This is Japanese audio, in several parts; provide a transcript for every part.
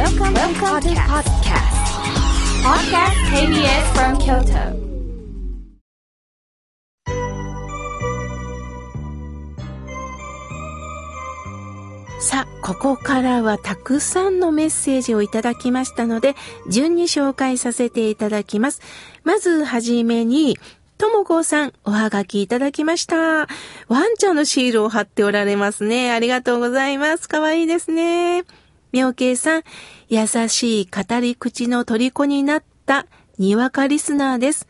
Welcome, Welcome to podcast. Podcast KBS from Kyoto. さあ、ここからはたくさんのメッセージをいただきましたので、順に紹介させていただきます。まずはじめに、ともこさん、おはがきいただきました。ワンちゃんのシールを貼っておられますね。ありがとうございます。かわいいですね。妙慶さん、優しい語り口の虜になったにわかリスナーです。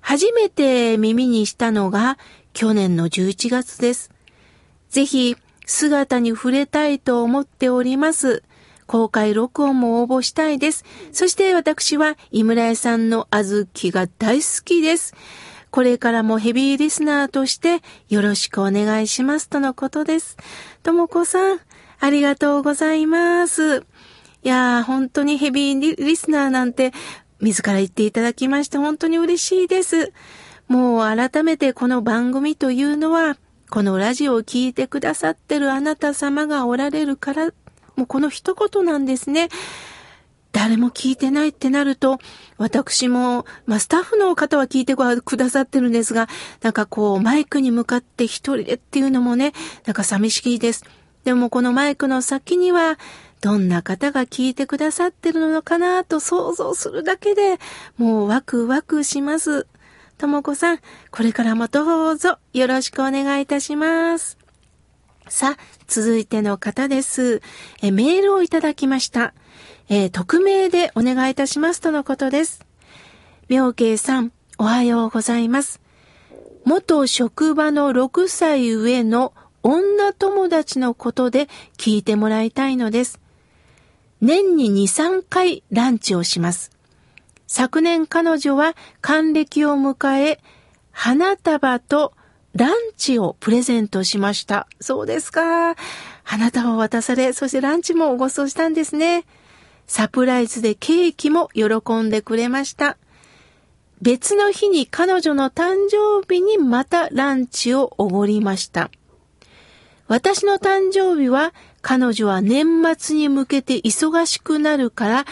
初めて耳にしたのが去年の11月です。ぜひ姿に触れたいと思っております。公開録音も応募したいです。そして私は井村屋さんの小豆が大好きです。これからもヘビーリスナーとしてよろしくお願いしますとのことです。ともこさん、ありがとうございます。いやー、本当にヘビーリスナーなんて自ら言っていただきまして本当に嬉しいです。もう改めてこの番組というのは、このラジオを聴いてくださってるあなた様がおられるから、もうこの一言なんですね。誰も聞いてないってなると、私も、まあ、スタッフの方は聞いてくださってるんですが、なんかこう、マイクに向かって一人でっていうのもね、なんか寂しいです。でもこのマイクの先には、どんな方が聞いてくださってるのかなと想像するだけで、もうワクワクします。ともこさん、これからもどうぞよろしくお願いいたします。さあ、続いての方です。えメールをいただきました。えー、匿名でお願いいたしますとのことです。妙慶さん、おはようございます。元職場の6歳上の女友達のことで聞いてもらいたいのです。年に2、3回ランチをします。昨年彼女は還暦を迎え、花束とランチをプレゼントしました。そうですか。花束を渡され、そしてランチもご馳走したんですね。サプライズでケーキも喜んでくれました。別の日に彼女の誕生日にまたランチをおごりました。私の誕生日は彼女は年末に向けて忙しくなるから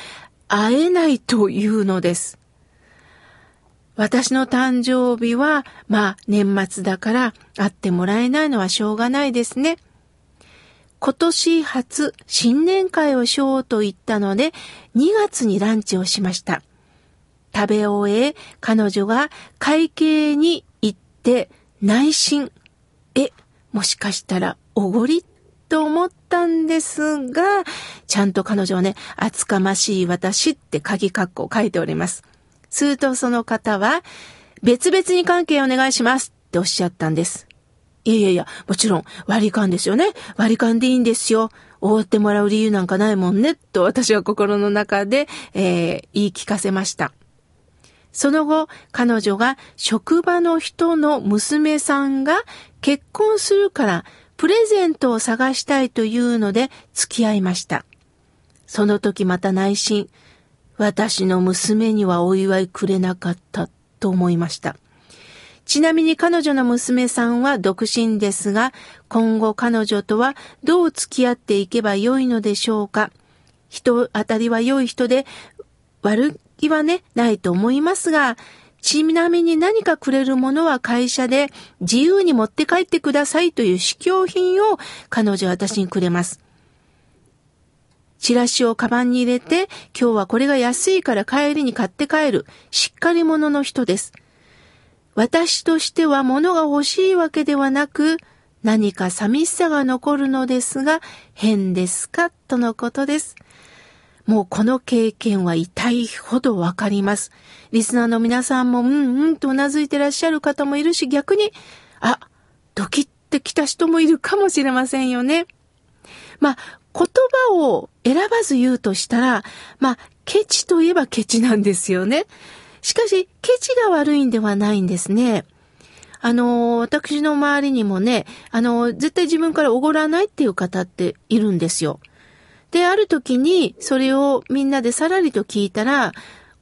会えないというのです。私の誕生日は、まあ年末だから会ってもらえないのはしょうがないですね。今年初新年会をしようと言ったので2月にランチをしました。食べ終え、彼女が会計に行って内心、え、もしかしたらおごりと思ったんですが、ちゃんと彼女はね、厚かましい私って鍵括弧を書いております。するとその方は、別々に関係お願いしますっておっしゃったんです。いやいやいや、もちろん割り勘ですよね。割り勘でいいんですよ。おごってもらう理由なんかないもんね、と私は心の中で、えー、言い聞かせました。その後、彼女が職場の人の娘さんが結婚するからプレゼントを探したいというので付き合いました。その時また内心、私の娘にはお祝いくれなかったと思いました。ちなみに彼女の娘さんは独身ですが、今後彼女とはどう付き合っていけばよいのでしょうか。人当たりは良い人で、悪気はね、ないと思いますが、ちなみに何かくれるものは会社で自由に持って帰ってくださいという試供品を彼女は私にくれます。チラシをカバンに入れて、今日はこれが安いから帰りに買って帰る、しっかり者の人です。私としては物が欲しいわけではなく、何か寂しさが残るのですが、変ですか？とのことです。もうこの経験は痛いほどわかります。リスナーの皆さんもうんうんと頷いてらっしゃる方もいるし、逆に、あ、ドキってきた人もいるかもしれませんよね。まあ、言葉を選ばず言うとしたら、まあ、ケチといえばケチなんですよね。しかし、ケチが悪いんではないんですね。あの、私の周りにもね、あの、絶対自分からおごらないっていう方っているんですよ。で、ある時にそれをみんなでさらりと聞いたら、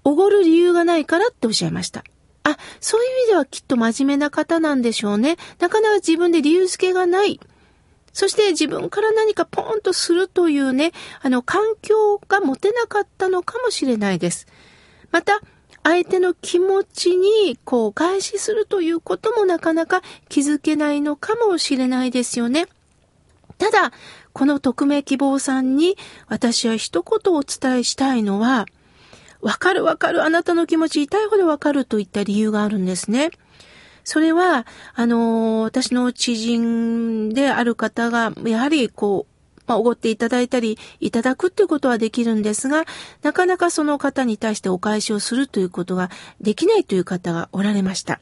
おごる理由がないからっておっしゃいました。あ、そういう意味ではきっと真面目な方なんでしょうね。なかなか自分で理由付けがない。そして自分から何かポーンとするというね、あの、環境が持てなかったのかもしれないです。また、相手の気持ちにこう返しするということもなかなか気づけないのかもしれないですよね。ただ、この匿名希望さんに私は一言お伝えしたいのは、わかるわかる、あなたの気持ち痛いほどわかるといった理由があるんですね。それは、あの私の知人である方が、やはりこう、まあ、おごっていただいたり、いただくっていうことはできるんですが、なかなかその方に対してお返しをするということができないという方がおられました。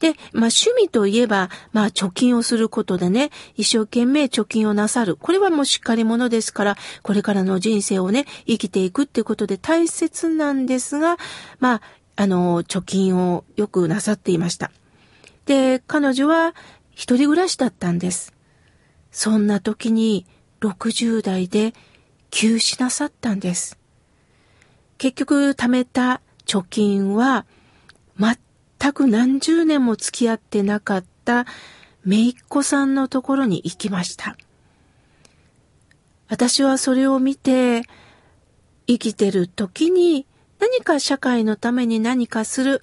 で、まあ趣味といえば、まあ貯金をすることでね、一生懸命貯金をなさる。これはもうしっかり者ですから、これからの人生をね、生きていくっていうことで大切なんですが、まあ、あの、貯金をよくなさっていました。で、彼女は一人暮らしだったんです。そんな時に、60代で休止なさったんです。結局貯めた貯金は全全く何十年も付き合ってなかった姪っ子さんのところに行きました。私はそれを見て生きてる時に何か社会のために何かする。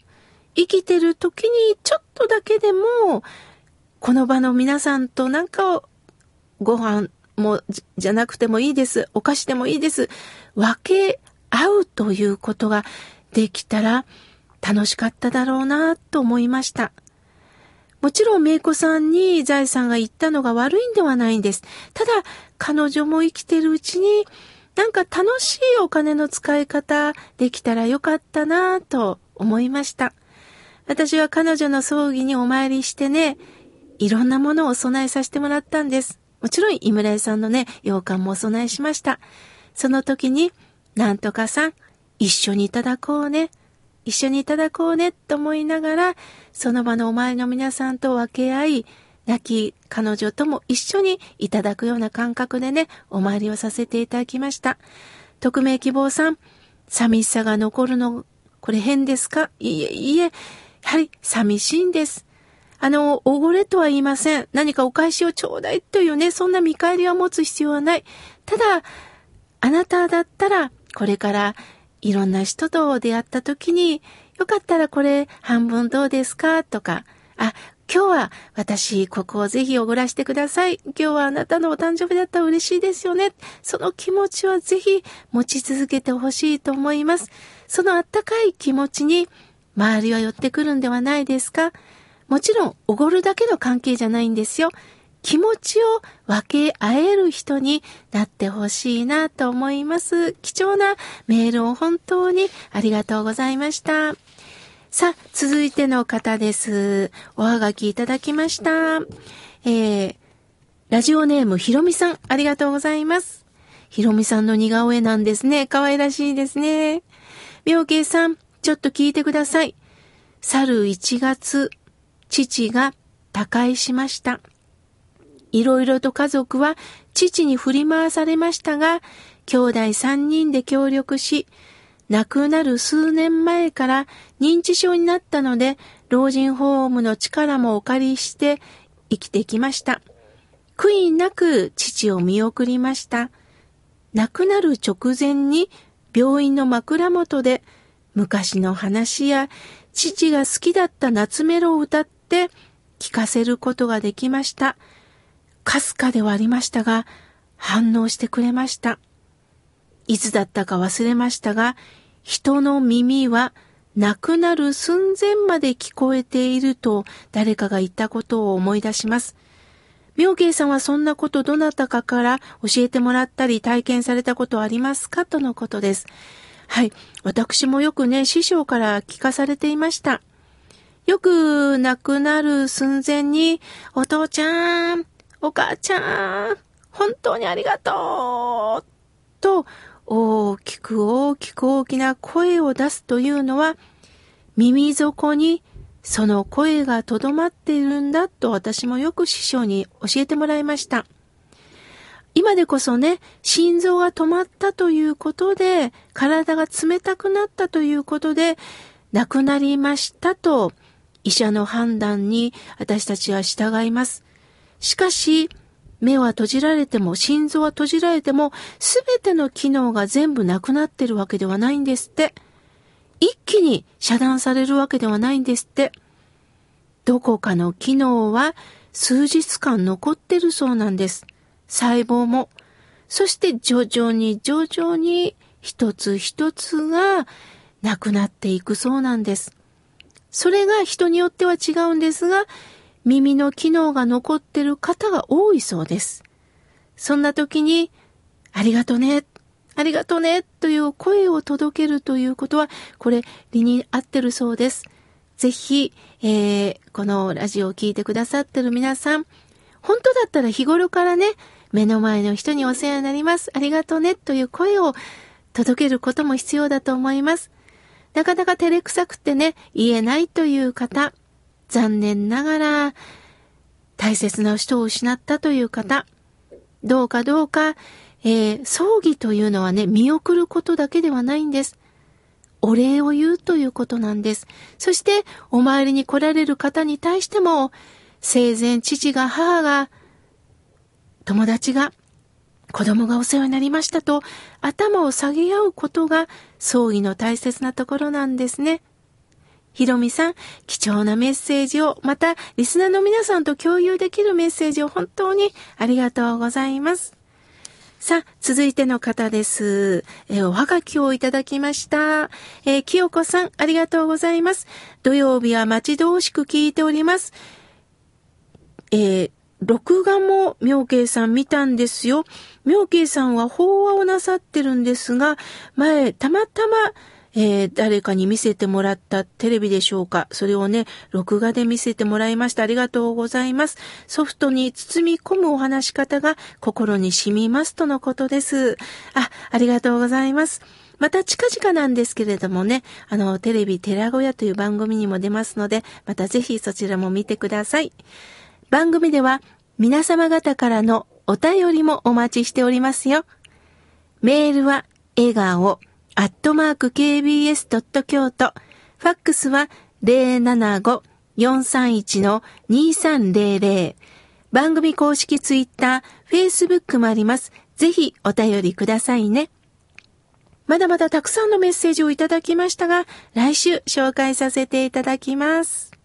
生きてる時にちょっとだけでもこの場の皆さんとなんかご飯もじゃなくてもいいです。お菓子でもいいです。分け合うということができたら楽しかっただろうなと思いました。もちろん、めいこさんに財産が言ったのが悪いんではないんです。ただ、彼女も生きてるうちに、なんか楽しいお金の使い方できたらよかったなと思いました。私は彼女の葬儀にお参りしてね、いろんなものをお供えさせてもらったんです。もちろん、井村屋さんのね、洋館もお供えしました。その時に、なんとかさん、一緒にいただこうね。一緒にいただこうね、と思いながら、その場のお前の皆さんと分け合い、亡き彼女とも一緒にいただくような感覚でね、お参りをさせていただきました。匿名希望さん、寂しさが残るの、これ変ですか？いえ、いえ、やはり寂しいんです。あの、おごれとは言いません。何かお返しをちょうだいというね、そんな見返りは持つ必要はない。ただ、あなただったら、これからいろんな人と出会った時に、よかったらこれ半分どうですかとか、あ、今日は私ここをぜひおごらしてください。今日はあなたのお誕生日だったら嬉しいですよね。その気持ちはぜひ持ち続けてほしいと思います。そのあったかい気持ちに周りは寄ってくるんではないですかもちろん、おごるだけの関係じゃないんですよ。気持ちを分け合える人になってほしいなと思います。貴重なメールを本当にありがとうございました。さあ、続いての方です。おはがきいただきました。えー、ラジオネームひろみさん、ありがとうございます。ひろみさんの似顔絵なんですね。可愛らしいですね。妙慶さん、ちょっと聞いてください。去る1月、父が他界しました。いろいろと家族は父に振り回されましたが、兄弟三人で協力し、亡くなる数年前から認知症になったので、老人ホームの力もお借りして生きてきました。悔いなく父を見送りました。亡くなる直前に病院の枕元で昔の話や父が好きだった夏メロを歌ってって聞かせることができました。かすかではありましたが、反応してくれました。いつだったか忘れましたが、人の耳は亡くなる寸前まで聞こえていると誰かが言ったことを思い出します。妙慶さんはそんなことどなたかから教えてもらったり体験されたことありますかとのことです。はい。私もよくね、師匠から聞かされていました。よく亡くなる寸前に、お父ちゃん、お母ちゃん、本当にありがとうと、大きく大きく大きな声を出すというのは、耳底にその声がとどまっているんだと私もよく師匠に教えてもらいました。今でこそね、心臓が止まったということで、体が冷たくなったということで、亡くなりましたと医者の判断に私たちは従います。しかし、目は閉じられても、心臓は閉じられても、すべての機能が全部なくなってるわけではないんですって。一気に遮断されるわけではないんですって。どこかの機能は数日間残ってるそうなんです。細胞も。そして徐々に徐々に一つ一つがなくなっていくそうなんです。それが人によっては違うんですが、耳の機能が残ってる方が多いそうです。そんな時に、ありがとね、ありがとね、という声を届けるということは、これ理に合ってるそうです。ぜひ、えー、このラジオを聴いてくださってる皆さん、本当だったら日頃からね、目の前の人にお世話になります。ありがとね、という声を届けることも必要だと思います。なかなか照れくさくてね、言えないという方、残念ながら、大切な人を失ったという方、どうかどうか、えー、葬儀というのはね、見送ることだけではないんです。お礼を言うということなんです。そして、お参りに来られる方に対しても、生前父が母が、友達が、子供がお世話になりましたと、頭を下げ合うことが、葬儀の大切なところなんですね。ひろみさん、貴重なメッセージを、また、リスナーの皆さんと共有できるメッセージを本当にありがとうございます。さあ、続いての方です。えおはがきをいただきました。えー、清子さん、ありがとうございます。土曜日は待ち遠しく聞いております。えー、録画も妙慶さん見たんですよ。妙慶さんは法話をなさってるんですが、前、たまたま、えー、誰かに見せてもらったテレビでしょうか。それをね、録画で見せてもらいました。ありがとうございます。ソフトに包み込むお話し方が心に染みますとのことです。あ、ありがとうございます。また近々なんですけれどもね、あの、テレビ寺小屋という番組にも出ますので、またぜひそちらも見てください。番組では皆様方からのお便りもお待ちしておりますよ。メールは笑顔アットマーク kbs. 京都。ファックスは075-431-2300。番組公式ツイッター、フェイスブックもあります。ぜひお便りくださいね。まだまだたくさんのメッセージをいただきましたが、来週紹介させていただきます。